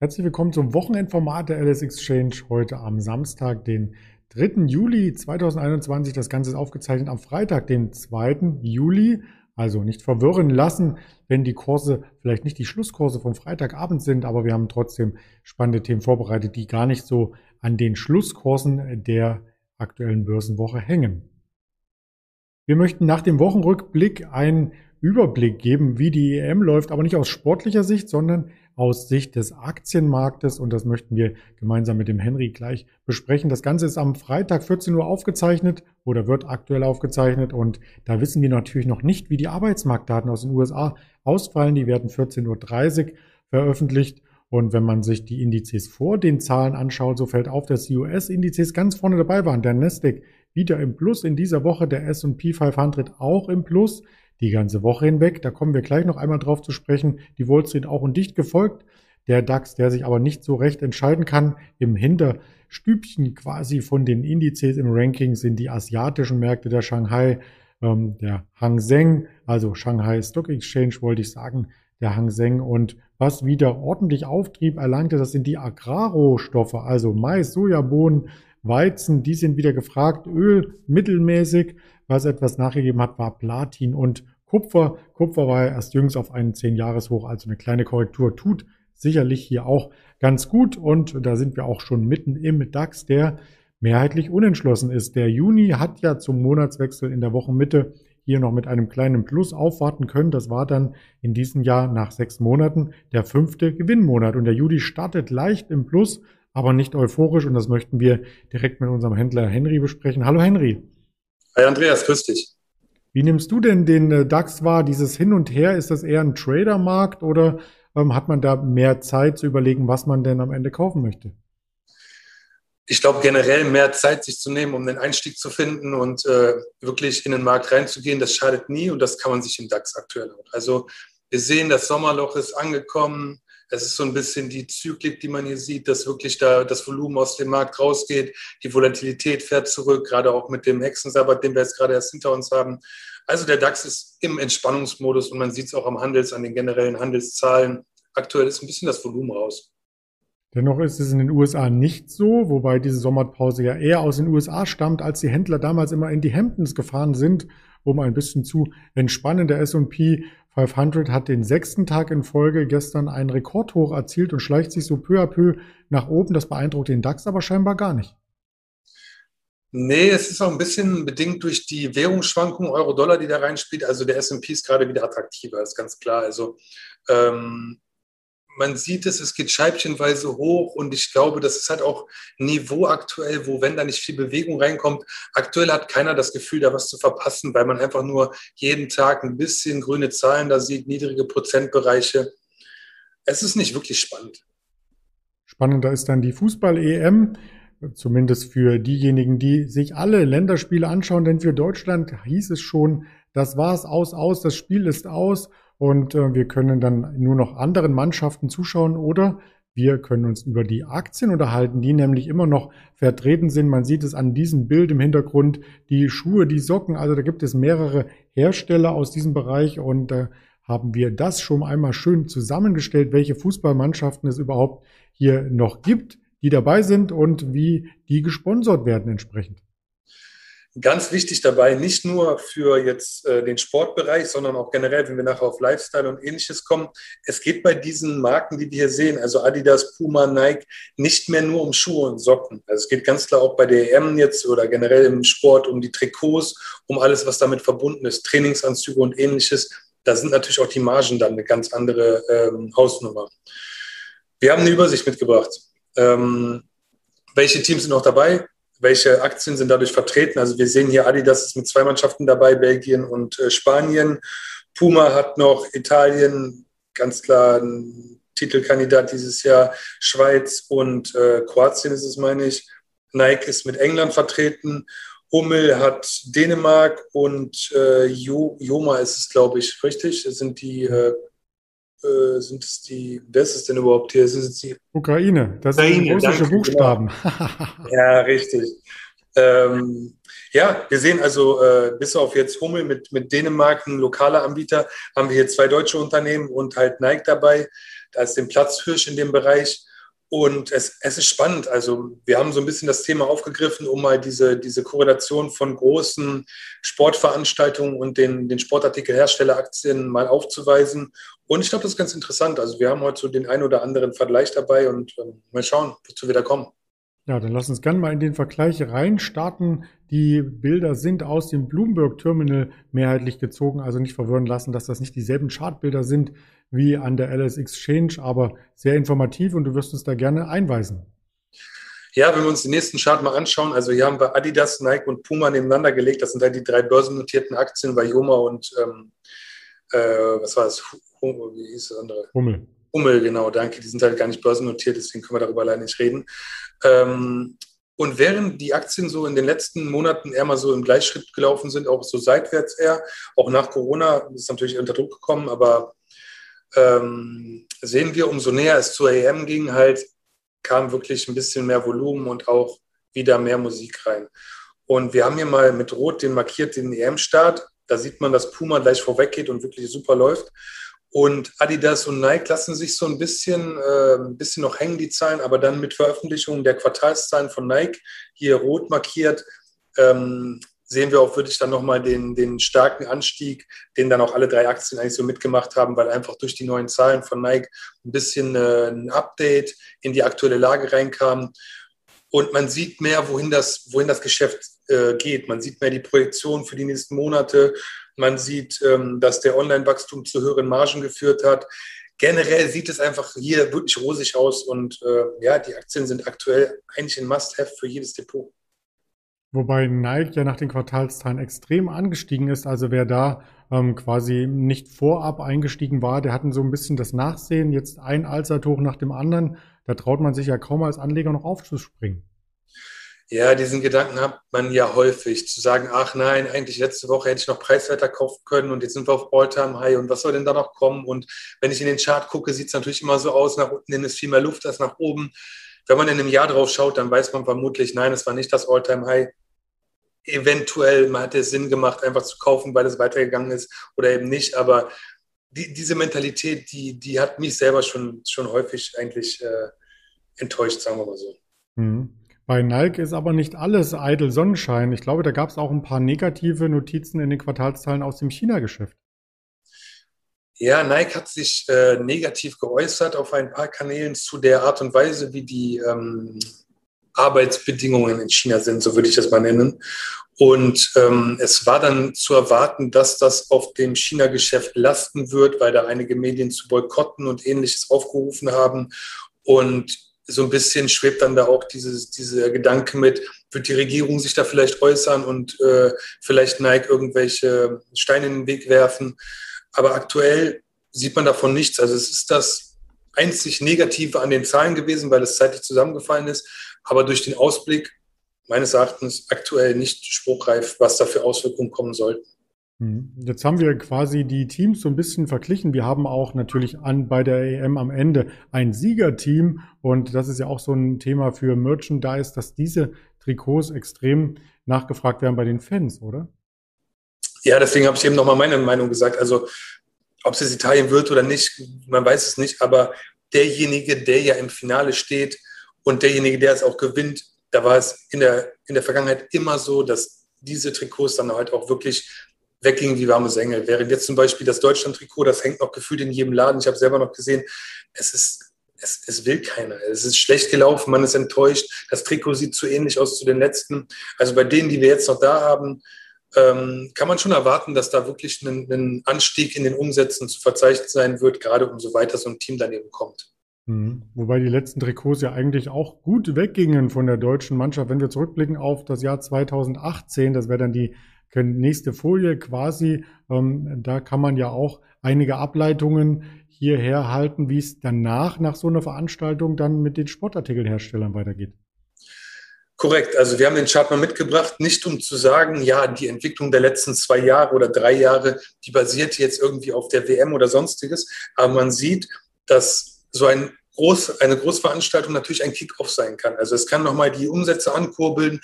Herzlich willkommen zum Wochenendformat der LS Exchange heute am Samstag, den 3. Juli 2021. Das Ganze ist aufgezeichnet am Freitag, den 2. Juli. Also nicht verwirren lassen, wenn die Kurse vielleicht nicht die Schlusskurse vom Freitagabend sind, aber wir haben trotzdem spannende Themen vorbereitet, die gar nicht so an den Schlusskursen der aktuellen Börsenwoche hängen. Wir möchten nach dem Wochenrückblick einen Überblick geben, wie die EM läuft, aber nicht aus sportlicher Sicht, sondern aus Sicht des Aktienmarktes und das möchten wir gemeinsam mit dem Henry gleich besprechen. Das Ganze ist am Freitag 14 Uhr aufgezeichnet oder wird aktuell aufgezeichnet und da wissen wir natürlich noch nicht, wie die Arbeitsmarktdaten aus den USA ausfallen. Die werden 14.30 Uhr veröffentlicht und wenn man sich die Indizes vor den Zahlen anschaut, so fällt auf, dass die US-Indizes ganz vorne dabei waren. Der Nasdaq wieder im Plus in dieser Woche, der S&P 500 auch im Plus die ganze Woche hinweg. Da kommen wir gleich noch einmal drauf zu sprechen. Die Wall Street auch und dicht gefolgt. Der DAX, der sich aber nicht so recht entscheiden kann, im Hinterstübchen quasi von den Indizes im Ranking sind die asiatischen Märkte der Shanghai, ähm, der Hang Seng, also Shanghai Stock Exchange wollte ich sagen, der Hang Seng und was wieder ordentlich Auftrieb erlangte, das sind die Agrarrohstoffe, also Mais, Sojabohnen, Weizen, die sind wieder gefragt, Öl mittelmäßig, was etwas nachgegeben hat, war Platin und Kupfer. Kupfer war ja erst jüngst auf einen 10-Jahres-Hoch, also eine kleine Korrektur tut sicherlich hier auch ganz gut. Und da sind wir auch schon mitten im DAX, der mehrheitlich unentschlossen ist. Der Juni hat ja zum Monatswechsel in der Wochenmitte hier noch mit einem kleinen Plus aufwarten können. Das war dann in diesem Jahr nach sechs Monaten der fünfte Gewinnmonat. Und der Juli startet leicht im Plus, aber nicht euphorisch. Und das möchten wir direkt mit unserem Händler Henry besprechen. Hallo Henry. Hi Andreas, grüß dich. Wie nimmst du denn den äh, DAX wahr? Dieses Hin und Her, ist das eher ein Tradermarkt oder ähm, hat man da mehr Zeit zu überlegen, was man denn am Ende kaufen möchte? Ich glaube generell mehr Zeit sich zu nehmen, um den Einstieg zu finden und äh, wirklich in den Markt reinzugehen, das schadet nie und das kann man sich im DAX aktuell auch. Also wir sehen, das Sommerloch ist angekommen. Es ist so ein bisschen die Zyklik, die man hier sieht, dass wirklich da das Volumen aus dem Markt rausgeht. Die Volatilität fährt zurück, gerade auch mit dem Hexensabbat, den wir jetzt gerade erst hinter uns haben. Also der DAX ist im Entspannungsmodus und man sieht es auch am Handels, an den generellen Handelszahlen. Aktuell ist ein bisschen das Volumen raus. Dennoch ist es in den USA nicht so, wobei diese Sommerpause ja eher aus den USA stammt, als die Händler damals immer in die Hamptons gefahren sind, um ein bisschen zu entspannen. Der S&P 500 hat den sechsten Tag in Folge gestern einen Rekordhoch erzielt und schleicht sich so peu à peu nach oben. Das beeindruckt den DAX aber scheinbar gar nicht. Nee, es ist auch ein bisschen bedingt durch die Währungsschwankungen Euro-Dollar, die da reinspielt. Also der S&P ist gerade wieder attraktiver, ist ganz klar. Also ähm, man sieht es, es geht scheibchenweise hoch und ich glaube, das ist halt auch Niveau aktuell, wo wenn da nicht viel Bewegung reinkommt, aktuell hat keiner das Gefühl, da was zu verpassen, weil man einfach nur jeden Tag ein bisschen grüne Zahlen da sieht, niedrige Prozentbereiche. Es ist nicht wirklich spannend. Spannender ist dann die Fußball-EM, zumindest für diejenigen, die sich alle Länderspiele anschauen, denn für Deutschland hieß es schon, das war's aus, aus, das Spiel ist aus und äh, wir können dann nur noch anderen Mannschaften zuschauen oder wir können uns über die Aktien unterhalten, die nämlich immer noch vertreten sind. Man sieht es an diesem Bild im Hintergrund, die Schuhe, die Socken. Also da gibt es mehrere Hersteller aus diesem Bereich und da äh, haben wir das schon einmal schön zusammengestellt, welche Fußballmannschaften es überhaupt hier noch gibt, die dabei sind und wie die gesponsert werden entsprechend. Ganz wichtig dabei, nicht nur für jetzt äh, den Sportbereich, sondern auch generell, wenn wir nachher auf Lifestyle und ähnliches kommen. Es geht bei diesen Marken, die wir hier sehen, also Adidas, Puma, Nike, nicht mehr nur um Schuhe und Socken. Also es geht ganz klar auch bei der EM jetzt oder generell im Sport um die Trikots, um alles, was damit verbunden ist, Trainingsanzüge und ähnliches. Da sind natürlich auch die Margen dann eine ganz andere ähm, Hausnummer. Wir haben eine Übersicht mitgebracht. Ähm, welche Teams sind noch dabei? Welche Aktien sind dadurch vertreten. Also wir sehen hier Adidas ist mit zwei Mannschaften dabei, Belgien und äh, Spanien. Puma hat noch Italien, ganz klar ein Titelkandidat dieses Jahr, Schweiz und äh, Kroatien ist es, meine ich. Nike ist mit England vertreten. Hummel hat Dänemark und äh, Joma ist es, glaube ich, richtig. Das sind die äh, äh, sind es die, wer ist es denn überhaupt hier? Sind es die Ukraine, das Ukraine, sind russische danke, Buchstaben. Genau. ja, richtig. Ähm, ja, wir sehen also, äh, bis auf jetzt Hummel mit, mit Dänemark, ein lokaler Anbieter, haben wir hier zwei deutsche Unternehmen und halt Nike dabei. Da ist den Platzhirsch in dem Bereich. Und es, es ist spannend. Also wir haben so ein bisschen das Thema aufgegriffen, um mal diese, diese Korrelation von großen Sportveranstaltungen und den, den Sportartikelherstelleraktien mal aufzuweisen. Und ich glaube, das ist ganz interessant. Also wir haben heute so den ein oder anderen Vergleich dabei und ähm, mal schauen, wozu wir da kommen. Ja, dann lass uns gerne mal in den Vergleich reinstarten. Die Bilder sind aus dem Bloomberg Terminal mehrheitlich gezogen, also nicht verwirren lassen, dass das nicht dieselben Chartbilder sind wie an der LS Exchange, aber sehr informativ und du wirst uns da gerne einweisen. Ja, wenn wir uns den nächsten Chart mal anschauen, also hier haben wir Adidas, Nike und Puma nebeneinander gelegt. Das sind halt die drei börsennotierten Aktien bei Joma und ähm, äh, was war das? Wie hieß das andere? Hummel. Hummel, genau, danke. Die sind halt gar nicht börsennotiert, deswegen können wir darüber allein nicht reden. Ähm, und während die Aktien so in den letzten Monaten eher mal so im Gleichschritt gelaufen sind, auch so seitwärts eher, auch nach Corona ist natürlich unter Druck gekommen, aber ähm, sehen wir, umso näher es zur EM ging, halt kam wirklich ein bisschen mehr Volumen und auch wieder mehr Musik rein. Und wir haben hier mal mit Rot den markiert den EM-Start. Da sieht man, dass Puma gleich vorweg geht und wirklich super läuft. Und Adidas und Nike lassen sich so ein bisschen, äh, ein bisschen noch hängen, die Zahlen, aber dann mit Veröffentlichung der Quartalszahlen von Nike, hier rot markiert, ähm, sehen wir auch wirklich dann nochmal den, den starken Anstieg, den dann auch alle drei Aktien eigentlich so mitgemacht haben, weil einfach durch die neuen Zahlen von Nike ein bisschen äh, ein Update in die aktuelle Lage reinkam. Und man sieht mehr, wohin das, wohin das Geschäft äh, geht. Man sieht mehr die Projektion für die nächsten Monate. Man sieht, ähm, dass der Online-Wachstum zu höheren Margen geführt hat. Generell sieht es einfach hier wirklich rosig aus und äh, ja, die Aktien sind aktuell eigentlich ein Must-Have für jedes Depot. Wobei Nike ja nach den Quartalszahlen extrem angestiegen ist. Also wer da ähm, quasi nicht vorab eingestiegen war, der hatten so ein bisschen das Nachsehen. Jetzt ein Allzeithoch nach dem anderen. Da traut man sich ja kaum als Anleger noch aufzuspringen. Ja, diesen Gedanken hat man ja häufig, zu sagen, ach nein, eigentlich letzte Woche hätte ich noch preiswerter kaufen können und jetzt sind wir auf All-Time-High und was soll denn da noch kommen? Und wenn ich in den Chart gucke, sieht es natürlich immer so aus, nach unten ist viel mehr Luft als nach oben. Wenn man in einem Jahr drauf schaut, dann weiß man vermutlich, nein, es war nicht das All-Time-High. Eventuell, hatte es Sinn gemacht, einfach zu kaufen, weil es weitergegangen ist oder eben nicht. Aber die, diese Mentalität, die, die hat mich selber schon, schon häufig eigentlich äh, enttäuscht, sagen wir mal so. Mhm. Bei Nike ist aber nicht alles eitel Sonnenschein. Ich glaube, da gab es auch ein paar negative Notizen in den Quartalszahlen aus dem China-Geschäft. Ja, Nike hat sich äh, negativ geäußert auf ein paar Kanälen zu der Art und Weise, wie die ähm, Arbeitsbedingungen in China sind, so würde ich das mal nennen. Und ähm, es war dann zu erwarten, dass das auf dem China-Geschäft lasten wird, weil da einige Medien zu boykotten und ähnliches aufgerufen haben. Und so ein bisschen schwebt dann da auch dieses, dieser Gedanke mit, wird die Regierung sich da vielleicht äußern und äh, vielleicht Nike irgendwelche Steine in den Weg werfen. Aber aktuell sieht man davon nichts. Also es ist das einzig Negative an den Zahlen gewesen, weil es zeitlich zusammengefallen ist. Aber durch den Ausblick meines Erachtens aktuell nicht spruchreif, was da für Auswirkungen kommen sollten. Mhm. Jetzt haben wir quasi die Teams so ein bisschen verglichen. Wir haben auch natürlich an bei der EM am Ende ein Siegerteam und das ist ja auch so ein Thema für Merchandise, dass diese Trikots extrem nachgefragt werden bei den Fans, oder? Ja, deswegen habe ich eben nochmal meine Meinung gesagt. Also ob es jetzt Italien wird oder nicht, man weiß es nicht, aber derjenige, der ja im Finale steht und derjenige, der es auch gewinnt, da war es in der, in der Vergangenheit immer so, dass diese Trikots dann halt auch wirklich wegging wie warme Sänge. Während jetzt zum Beispiel das Deutschland-Trikot, das hängt noch gefühlt in jedem Laden. Ich habe selber noch gesehen, es ist, es, es will keiner. Es ist schlecht gelaufen, man ist enttäuscht. Das Trikot sieht zu ähnlich aus zu den letzten. Also bei denen, die wir jetzt noch da haben, ähm, kann man schon erwarten, dass da wirklich ein, ein Anstieg in den Umsätzen zu verzeichnen sein wird, gerade umso weiter so ein Team daneben kommt. Mhm. Wobei die letzten Trikots ja eigentlich auch gut weggingen von der deutschen Mannschaft. Wenn wir zurückblicken auf das Jahr 2018, das wäre dann die nächste Folie quasi. Ähm, da kann man ja auch einige Ableitungen hierher halten, wie es danach, nach so einer Veranstaltung, dann mit den Sportartikelherstellern weitergeht. Korrekt. Also wir haben den Chart mal mitgebracht, nicht um zu sagen, ja, die Entwicklung der letzten zwei Jahre oder drei Jahre, die basiert jetzt irgendwie auf der WM oder sonstiges. Aber man sieht, dass so ein groß, eine Großveranstaltung natürlich ein Kick-off sein kann. Also es kann nochmal die Umsätze ankurbeln,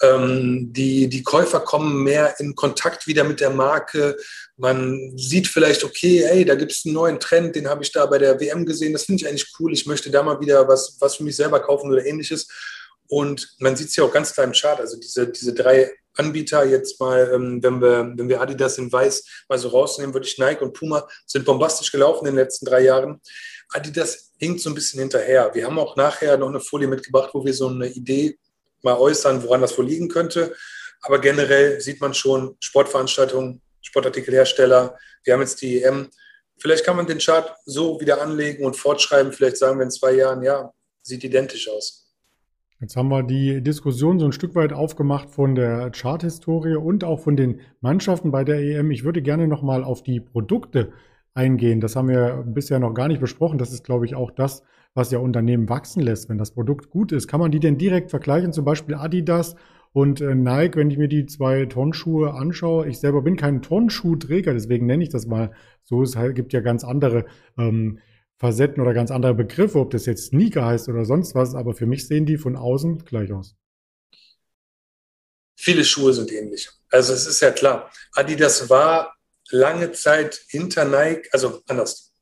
ähm, die, die Käufer kommen mehr in Kontakt wieder mit der Marke. Man sieht vielleicht, okay, hey, da gibt es einen neuen Trend, den habe ich da bei der WM gesehen, das finde ich eigentlich cool, ich möchte da mal wieder was, was für mich selber kaufen oder ähnliches. Und man sieht es ja auch ganz klar im Chart, also diese, diese drei Anbieter jetzt mal, ähm, wenn, wir, wenn wir Adidas in Weiß mal so rausnehmen, würde ich Nike und Puma sind bombastisch gelaufen in den letzten drei Jahren. Adidas hinkt so ein bisschen hinterher. Wir haben auch nachher noch eine Folie mitgebracht, wo wir so eine Idee mal äußern, woran das wohl liegen könnte. Aber generell sieht man schon Sportveranstaltungen, Sportartikelhersteller. Wir haben jetzt die EM. Vielleicht kann man den Chart so wieder anlegen und fortschreiben. Vielleicht sagen wir in zwei Jahren, ja, sieht identisch aus. Jetzt haben wir die Diskussion so ein Stück weit aufgemacht von der Charthistorie und auch von den Mannschaften bei der EM. Ich würde gerne nochmal auf die Produkte eingehen. Das haben wir bisher noch gar nicht besprochen. Das ist, glaube ich, auch das, was ja Unternehmen wachsen lässt. Wenn das Produkt gut ist, kann man die denn direkt vergleichen? Zum Beispiel Adidas und äh, Nike, wenn ich mir die zwei Tonschuhe anschaue. Ich selber bin kein Tonschuhträger, deswegen nenne ich das mal so. Es gibt ja ganz andere ähm, Facetten oder ganz andere Begriffe, ob das jetzt Sneaker heißt oder sonst was, aber für mich sehen die von außen gleich aus. Viele Schuhe sind ähnlich. Also es ist ja klar, Adidas war lange Zeit hinter Nike, also anders.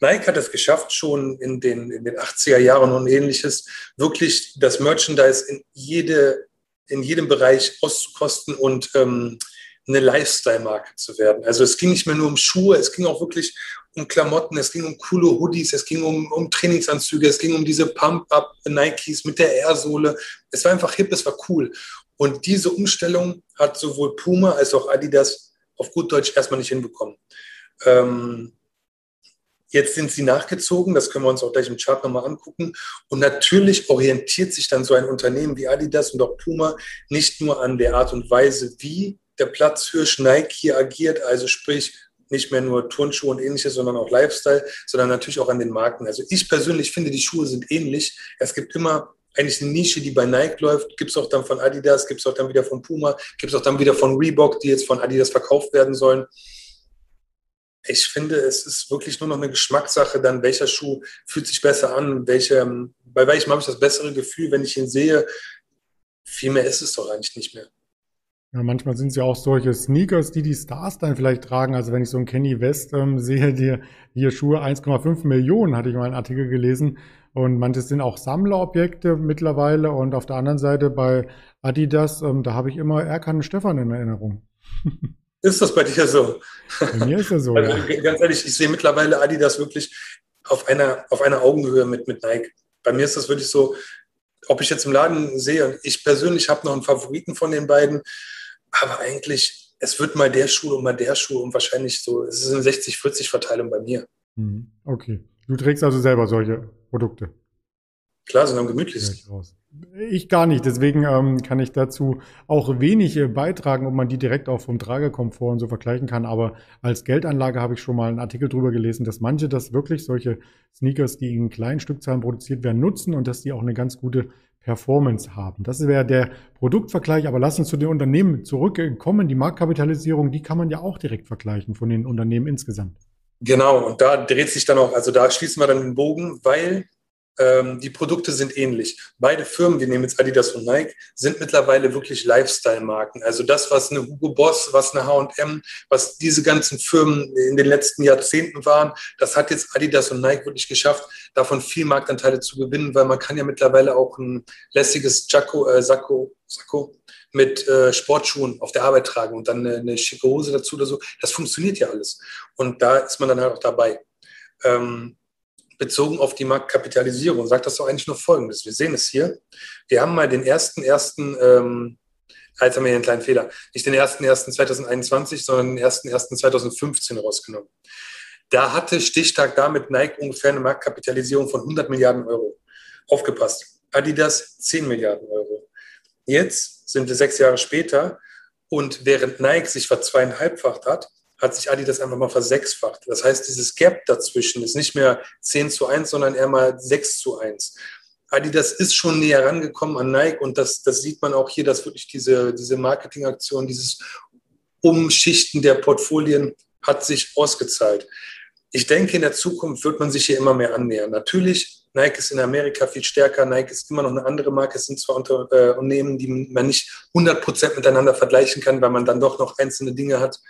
Nike hat es geschafft, schon in den, in den 80er Jahren und ähnliches, wirklich das Merchandise in, jede, in jedem Bereich auszukosten und ähm, eine Lifestyle-Marke zu werden. Also es ging nicht mehr nur um Schuhe, es ging auch wirklich um Klamotten, es ging um coole Hoodies, es ging um, um Trainingsanzüge, es ging um diese Pump-Up-Nikes mit der Air-Sohle. Es war einfach hip, es war cool. Und diese Umstellung hat sowohl Puma als auch Adidas auf gut Deutsch erstmal nicht hinbekommen. Ähm, Jetzt sind sie nachgezogen, das können wir uns auch gleich im Chart nochmal angucken. Und natürlich orientiert sich dann so ein Unternehmen wie Adidas und auch Puma nicht nur an der Art und Weise, wie der Platzhirsch Nike hier agiert, also sprich nicht mehr nur Turnschuhe und ähnliches, sondern auch Lifestyle, sondern natürlich auch an den Marken. Also ich persönlich finde, die Schuhe sind ähnlich. Es gibt immer eigentlich eine Nische, die bei Nike läuft, gibt es auch dann von Adidas, gibt es auch dann wieder von Puma, gibt es auch dann wieder von Reebok, die jetzt von Adidas verkauft werden sollen. Ich finde, es ist wirklich nur noch eine Geschmackssache, dann welcher Schuh fühlt sich besser an, welche, bei welchem habe ich das bessere Gefühl, wenn ich ihn sehe. Viel mehr ist es doch eigentlich nicht mehr. Ja, manchmal sind es ja auch solche Sneakers, die die Stars dann vielleicht tragen. Also wenn ich so einen Kenny West ähm, sehe, die hier Schuhe 1,5 Millionen, hatte ich mal einen Artikel gelesen. Und manches sind auch Sammlerobjekte mittlerweile. Und auf der anderen Seite bei Adidas, ähm, da habe ich immer Erkan Stefan in Erinnerung. Ist das bei dir so? Bei mir ist das so. Also, ja. Ganz ehrlich, ich sehe mittlerweile Adidas wirklich auf einer, auf einer Augenhöhe mit, mit Nike. Bei mir ist das wirklich so, ob ich jetzt im Laden sehe, ich persönlich habe noch einen Favoriten von den beiden, aber eigentlich, es wird mal der Schuh und mal der Schuh und wahrscheinlich so, es ist eine 60-40-Verteilung bei mir. Mhm. Okay. Du trägst also selber solche Produkte. Klar, sondern gemütlich. Ich gar nicht, deswegen ähm, kann ich dazu auch wenig äh, beitragen, ob man die direkt auch vom Tragekomfort und so vergleichen kann. Aber als Geldanlage habe ich schon mal einen Artikel drüber gelesen, dass manche das wirklich solche Sneakers, die in kleinen Stückzahlen produziert werden, nutzen und dass die auch eine ganz gute Performance haben. Das wäre der Produktvergleich, aber lass uns zu den Unternehmen zurückkommen. Die Marktkapitalisierung, die kann man ja auch direkt vergleichen von den Unternehmen insgesamt. Genau, und da dreht sich dann auch, also da schließen wir dann den Bogen, weil ähm, die Produkte sind ähnlich. Beide Firmen, wir nehmen jetzt Adidas und Nike, sind mittlerweile wirklich Lifestyle-Marken. Also das, was eine Hugo Boss, was eine H&M, was diese ganzen Firmen in den letzten Jahrzehnten waren, das hat jetzt Adidas und Nike wirklich geschafft, davon viel Marktanteile zu gewinnen, weil man kann ja mittlerweile auch ein lässiges Jacko, äh, Sakko, Sakko mit äh, Sportschuhen auf der Arbeit tragen und dann eine, eine schicke Hose dazu oder so. Das funktioniert ja alles. Und da ist man dann halt auch dabei. Ähm, bezogen auf die Marktkapitalisierung sagt das doch eigentlich nur Folgendes. Wir sehen es hier. Wir haben mal den ersten, ersten, ähm, jetzt haben wir hier einen kleinen Fehler, nicht den ersten, ersten 2021, sondern den ersten, ersten 2015 rausgenommen. Da hatte Stichtag damit Nike ungefähr eine Marktkapitalisierung von 100 Milliarden Euro. Aufgepasst. Adidas 10 Milliarden Euro. Jetzt sind wir sechs Jahre später und während Nike sich verzweieinhalbfacht hat, hat sich Adidas einfach mal versechsfacht. Das heißt, dieses Gap dazwischen ist nicht mehr 10 zu 1, sondern eher mal 6 zu 1. Adidas ist schon näher rangekommen an Nike und das, das sieht man auch hier, dass wirklich diese, diese Marketingaktion, dieses Umschichten der Portfolien hat sich ausgezahlt. Ich denke, in der Zukunft wird man sich hier immer mehr annähern. Natürlich Nike ist in Amerika viel stärker. Nike ist immer noch eine andere Marke. Es sind zwar Unternehmen, die man nicht 100% miteinander vergleichen kann, weil man dann doch noch einzelne Dinge hat,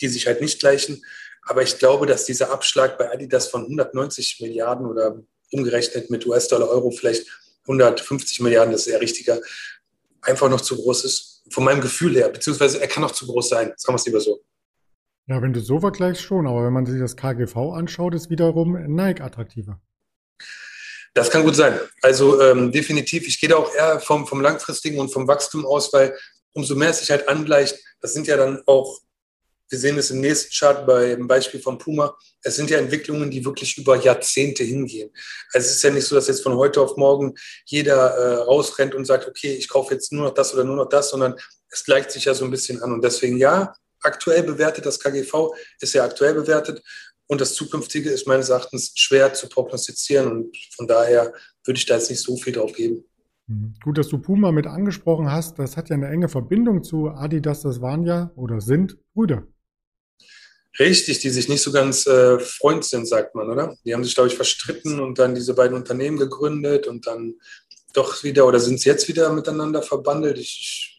die sich halt nicht gleichen. Aber ich glaube, dass dieser Abschlag bei Adidas von 190 Milliarden oder umgerechnet mit US-Dollar, Euro vielleicht 150 Milliarden, das ist eher richtiger, einfach noch zu groß ist. Von meinem Gefühl her, beziehungsweise er kann auch zu groß sein. Sagen wir es lieber so. Ja, wenn du so vergleichst schon, aber wenn man sich das KGV anschaut, ist wiederum Nike attraktiver. Das kann gut sein. Also ähm, definitiv, ich gehe da auch eher vom, vom langfristigen und vom Wachstum aus, weil umso mehr es sich halt angleicht, das sind ja dann auch, wir sehen es im nächsten Chart beim Beispiel von Puma, es sind ja Entwicklungen, die wirklich über Jahrzehnte hingehen. Also es ist ja nicht so, dass jetzt von heute auf morgen jeder äh, rausrennt und sagt, okay, ich kaufe jetzt nur noch das oder nur noch das, sondern es gleicht sich ja so ein bisschen an. Und deswegen ja, aktuell bewertet, das KGV ist ja aktuell bewertet, und das Zukünftige ist meines Erachtens schwer zu prognostizieren und von daher würde ich da jetzt nicht so viel drauf geben. Mhm. Gut, dass du Puma mit angesprochen hast. Das hat ja eine enge Verbindung zu Adidas. Das waren ja oder sind Brüder. Richtig, die sich nicht so ganz äh, Freund sind, sagt man, oder? Die haben sich, glaube ich, verstritten und dann diese beiden Unternehmen gegründet und dann doch wieder oder sind sie jetzt wieder miteinander verbandelt? Ich,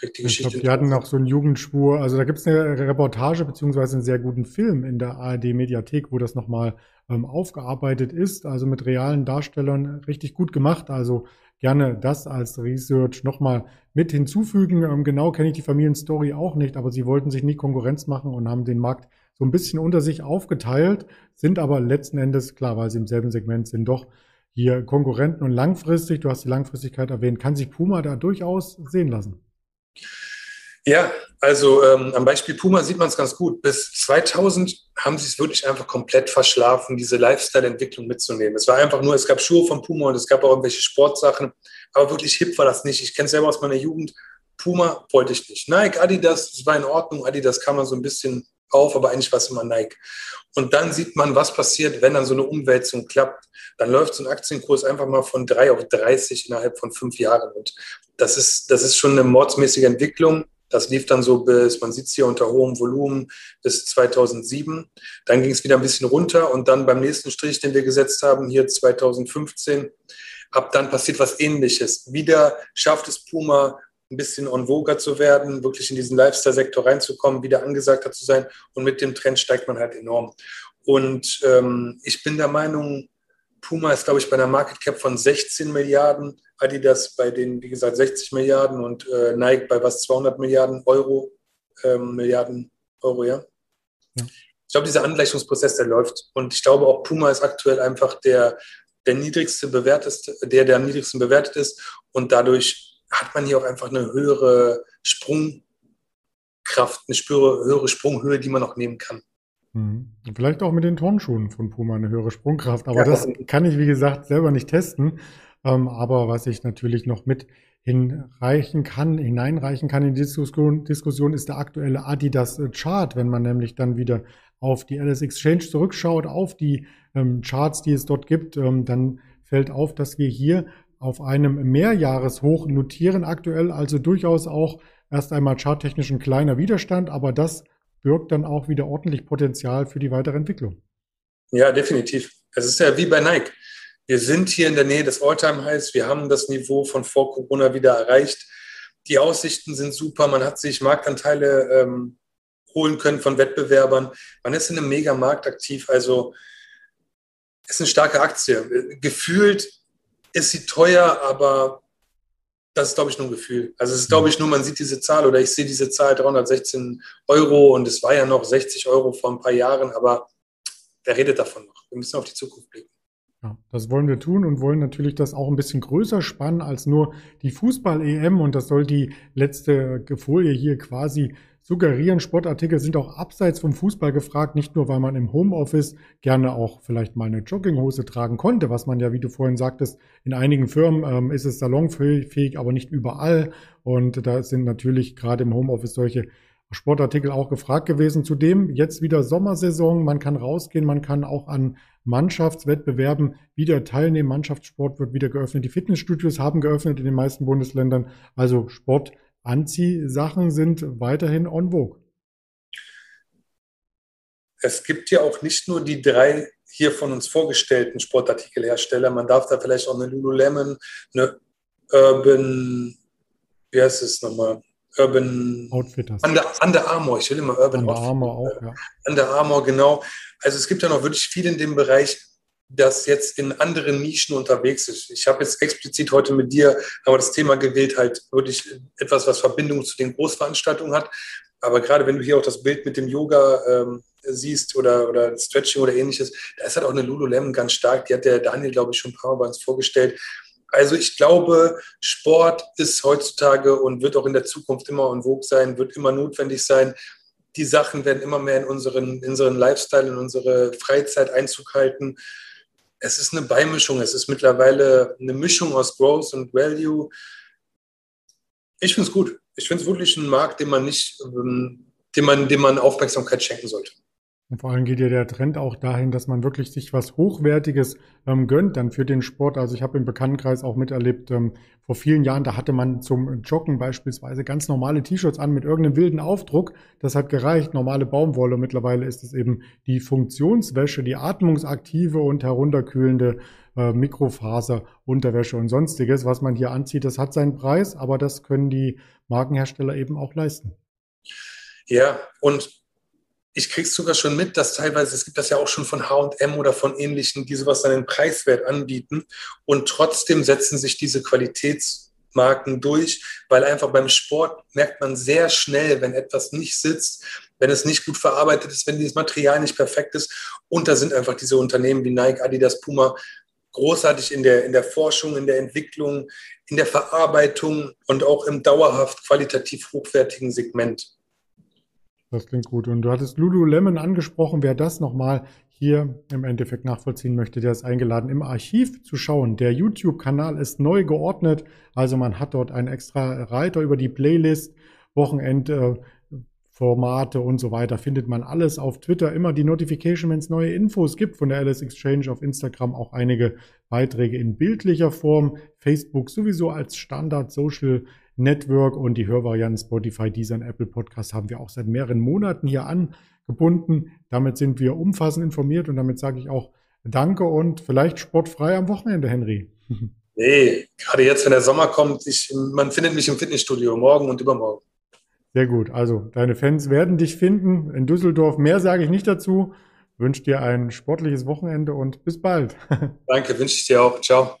kriegt die Geschichte. Ich glaub, die hatten noch so einen Jugendschwur. Also da gibt es eine Reportage beziehungsweise einen sehr guten Film in der ARD-Mediathek, wo das nochmal ähm, aufgearbeitet ist. Also mit realen Darstellern richtig gut gemacht. Also gerne das als Research nochmal mit hinzufügen. Ähm, genau kenne ich die Familienstory auch nicht, aber sie wollten sich nie Konkurrenz machen und haben den Markt so ein bisschen unter sich aufgeteilt, sind aber letzten Endes, klar, weil sie im selben Segment sind, doch hier Konkurrenten und langfristig, du hast die Langfristigkeit erwähnt, kann sich Puma da durchaus sehen lassen. Ja, also ähm, am Beispiel Puma sieht man es ganz gut. Bis 2000 haben sie es wirklich einfach komplett verschlafen, diese Lifestyle-Entwicklung mitzunehmen. Es war einfach nur, es gab Schuhe von Puma und es gab auch irgendwelche Sportsachen, aber wirklich hip war das nicht. Ich kenne es selber aus meiner Jugend. Puma wollte ich nicht. Nike, Adidas, das war in Ordnung. Adidas kam man so ein bisschen auf, aber eigentlich war es immer Nike. Und dann sieht man, was passiert, wenn dann so eine Umwälzung klappt. Dann läuft so ein Aktienkurs einfach mal von drei auf 30 innerhalb von fünf Jahren. Und das ist, das ist schon eine mordsmäßige Entwicklung. Das lief dann so bis, man sieht es hier unter hohem Volumen, bis 2007. Dann ging es wieder ein bisschen runter und dann beim nächsten Strich, den wir gesetzt haben, hier 2015, ab dann passiert was Ähnliches. Wieder schafft es Puma, ein bisschen on vogue zu werden, wirklich in diesen Lifestyle-Sektor reinzukommen, wieder angesagter zu sein und mit dem Trend steigt man halt enorm. Und ähm, ich bin der Meinung, Puma ist, glaube ich, bei einer Market Cap von 16 Milliarden, Adidas bei den, wie gesagt, 60 Milliarden und äh, Nike bei was 200 Milliarden Euro, ähm, Milliarden Euro, ja. ja. Ich glaube, dieser Angleichungsprozess, der läuft. Und ich glaube auch Puma ist aktuell einfach der, der niedrigste bewerteste, der, der am niedrigsten bewertet ist. Und dadurch hat man hier auch einfach eine höhere Sprungkraft, eine höhere Sprunghöhe, die man auch nehmen kann. Mhm. Vielleicht auch mit den Turnschuhen von Puma eine höhere Sprungkraft. Aber ja, das kann ich, wie gesagt, selber nicht testen. Ähm, aber was ich natürlich noch mit hinreichen kann, hineinreichen kann in die Diskussion, Diskussion ist der aktuelle Adidas Chart, wenn man nämlich dann wieder auf die LS Exchange zurückschaut, auf die ähm, Charts, die es dort gibt, ähm, dann fällt auf, dass wir hier auf einem Mehrjahreshoch notieren aktuell, also durchaus auch erst einmal charttechnisch ein kleiner Widerstand, aber das birgt dann auch wieder ordentlich Potenzial für die weitere Entwicklung. Ja, definitiv. Es ist ja wie bei Nike. Wir sind hier in der Nähe des Alltime-Highs. Wir haben das Niveau von vor Corona wieder erreicht. Die Aussichten sind super. Man hat sich Marktanteile ähm, holen können von Wettbewerbern. Man ist in einem Mega-Markt aktiv. Also ist eine starke Aktie. Gefühlt ist sie teuer, aber das ist, glaube ich, nur ein Gefühl. Also es ist, glaube ich, nur, man sieht diese Zahl oder ich sehe diese Zahl 316 Euro und es war ja noch 60 Euro vor ein paar Jahren, aber wer redet davon noch? Wir müssen auf die Zukunft blicken. Ja, das wollen wir tun und wollen natürlich das auch ein bisschen größer spannen als nur die Fußball-EM und das soll die letzte Folie hier quasi suggerieren. Sportartikel sind auch abseits vom Fußball gefragt, nicht nur, weil man im Homeoffice gerne auch vielleicht mal eine Jogginghose tragen konnte, was man ja, wie du vorhin sagtest, in einigen Firmen ähm, ist es salonfähig, aber nicht überall. Und da sind natürlich gerade im Homeoffice solche Sportartikel auch gefragt gewesen. Zudem jetzt wieder Sommersaison, man kann rausgehen, man kann auch an Mannschaftswettbewerben wieder teilnehmen. Mannschaftssport wird wieder geöffnet. Die Fitnessstudios haben geöffnet in den meisten Bundesländern. Also Sport Anziehsachen sind weiterhin on vogue. Es gibt ja auch nicht nur die drei hier von uns vorgestellten Sportartikelhersteller. Man darf da vielleicht auch eine Lululemon, eine Urban, wie heißt es nochmal? Urban Outfitters. Under, Under Armour, ich will immer Urban Under Outfitters. Armour auch, ja. Under Armour, genau. Also es gibt ja noch wirklich viel in dem Bereich, das jetzt in anderen Nischen unterwegs ist. Ich habe jetzt explizit heute mit dir aber das Thema gewählt, halt wirklich etwas, was Verbindung zu den Großveranstaltungen hat. Aber gerade wenn du hier auch das Bild mit dem Yoga ähm, siehst oder, oder Stretching oder ähnliches, da ist halt auch eine Lululemon ganz stark. Die hat der Daniel, glaube ich, schon ein paar Mal bei uns vorgestellt. Also ich glaube, Sport ist heutzutage und wird auch in der Zukunft immer en vogue sein, wird immer notwendig sein. Die Sachen werden immer mehr in unseren, in unseren Lifestyle, in unsere Freizeit Einzug halten. Es ist eine Beimischung. Es ist mittlerweile eine Mischung aus Growth und Value. Ich finde es gut. Ich finde es wirklich ein Markt, den man nicht, ähm, dem man, dem man Aufmerksamkeit schenken sollte. Und vor allem geht ja der Trend auch dahin, dass man wirklich sich was Hochwertiges ähm, gönnt dann für den Sport. Also ich habe im Bekanntenkreis auch miterlebt, ähm, vor vielen Jahren, da hatte man zum Joggen beispielsweise ganz normale T-Shirts an mit irgendeinem wilden Aufdruck. Das hat gereicht, normale Baumwolle. Mittlerweile ist es eben die Funktionswäsche, die atmungsaktive und herunterkühlende äh, Mikrofaser-Unterwäsche und sonstiges, was man hier anzieht. Das hat seinen Preis, aber das können die Markenhersteller eben auch leisten. Ja, und ich krieg's sogar schon mit, dass teilweise, es gibt das ja auch schon von H&M oder von ähnlichen, die sowas dann den Preiswert anbieten und trotzdem setzen sich diese Qualitätsmarken durch, weil einfach beim Sport merkt man sehr schnell, wenn etwas nicht sitzt, wenn es nicht gut verarbeitet ist, wenn dieses Material nicht perfekt ist und da sind einfach diese Unternehmen wie Nike, Adidas, Puma großartig in der, in der Forschung, in der Entwicklung, in der Verarbeitung und auch im dauerhaft qualitativ hochwertigen Segment. Das klingt gut. Und du hattest Lululemon angesprochen. Wer das nochmal hier im Endeffekt nachvollziehen möchte, der ist eingeladen, im Archiv zu schauen. Der YouTube-Kanal ist neu geordnet. Also man hat dort einen extra Reiter über die Playlist, Wochenende. Formate und so weiter findet man alles auf Twitter. Immer die Notification, wenn es neue Infos gibt von der Alice Exchange auf Instagram, auch einige Beiträge in bildlicher Form. Facebook sowieso als Standard Social Network und die Hörvarianten Spotify, Deezer und Apple Podcast haben wir auch seit mehreren Monaten hier angebunden. Damit sind wir umfassend informiert und damit sage ich auch Danke und vielleicht sportfrei am Wochenende, Henry. Nee, gerade jetzt, wenn der Sommer kommt, ich, man findet mich im Fitnessstudio morgen und übermorgen. Sehr gut. Also deine Fans werden dich finden in Düsseldorf. Mehr sage ich nicht dazu. Wünsche dir ein sportliches Wochenende und bis bald. Danke, wünsche ich dir auch. Ciao.